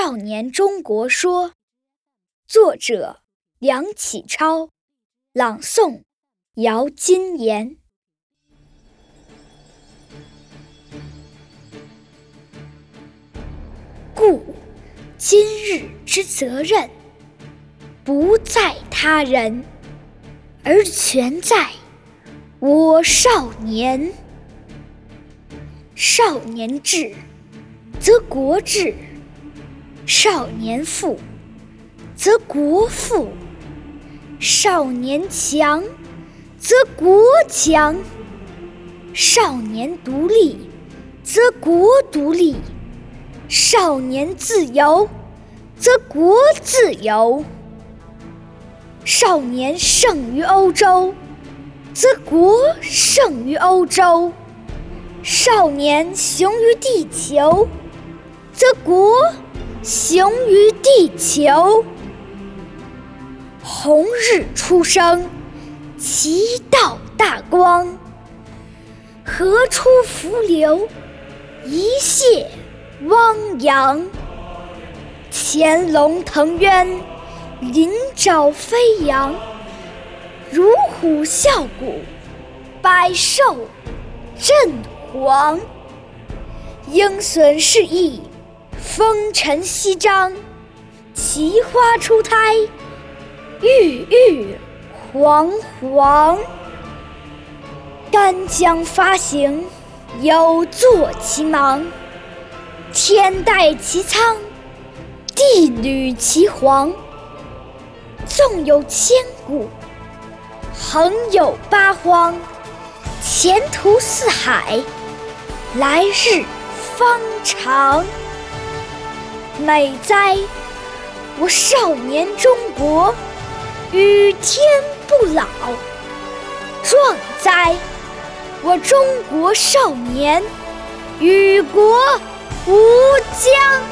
少年中国说》，作者梁启超，朗诵姚金言。故今日之责任，不在他人，而全在我少年。少年智，则国智；少年富，则国富；少年强，则国强；少年独立，则国独立；少年自由，则国自由；少年胜于欧洲，则国胜于欧洲。少年雄于地球，雄于地球。红日初升，其道大光；河出伏流，一泻汪洋。潜龙腾渊，鳞爪飞扬；乳虎啸谷，百兽震。惶鹰隼试翼，风尘翕张；奇花初胎，郁郁皇皇。干将发行，有作其芒；天戴其苍，地履其黄。纵有千古，横有八荒，前途似海。来日方长，美哉！我少年中国，与天不老；壮哉！我中国少年，与国无疆。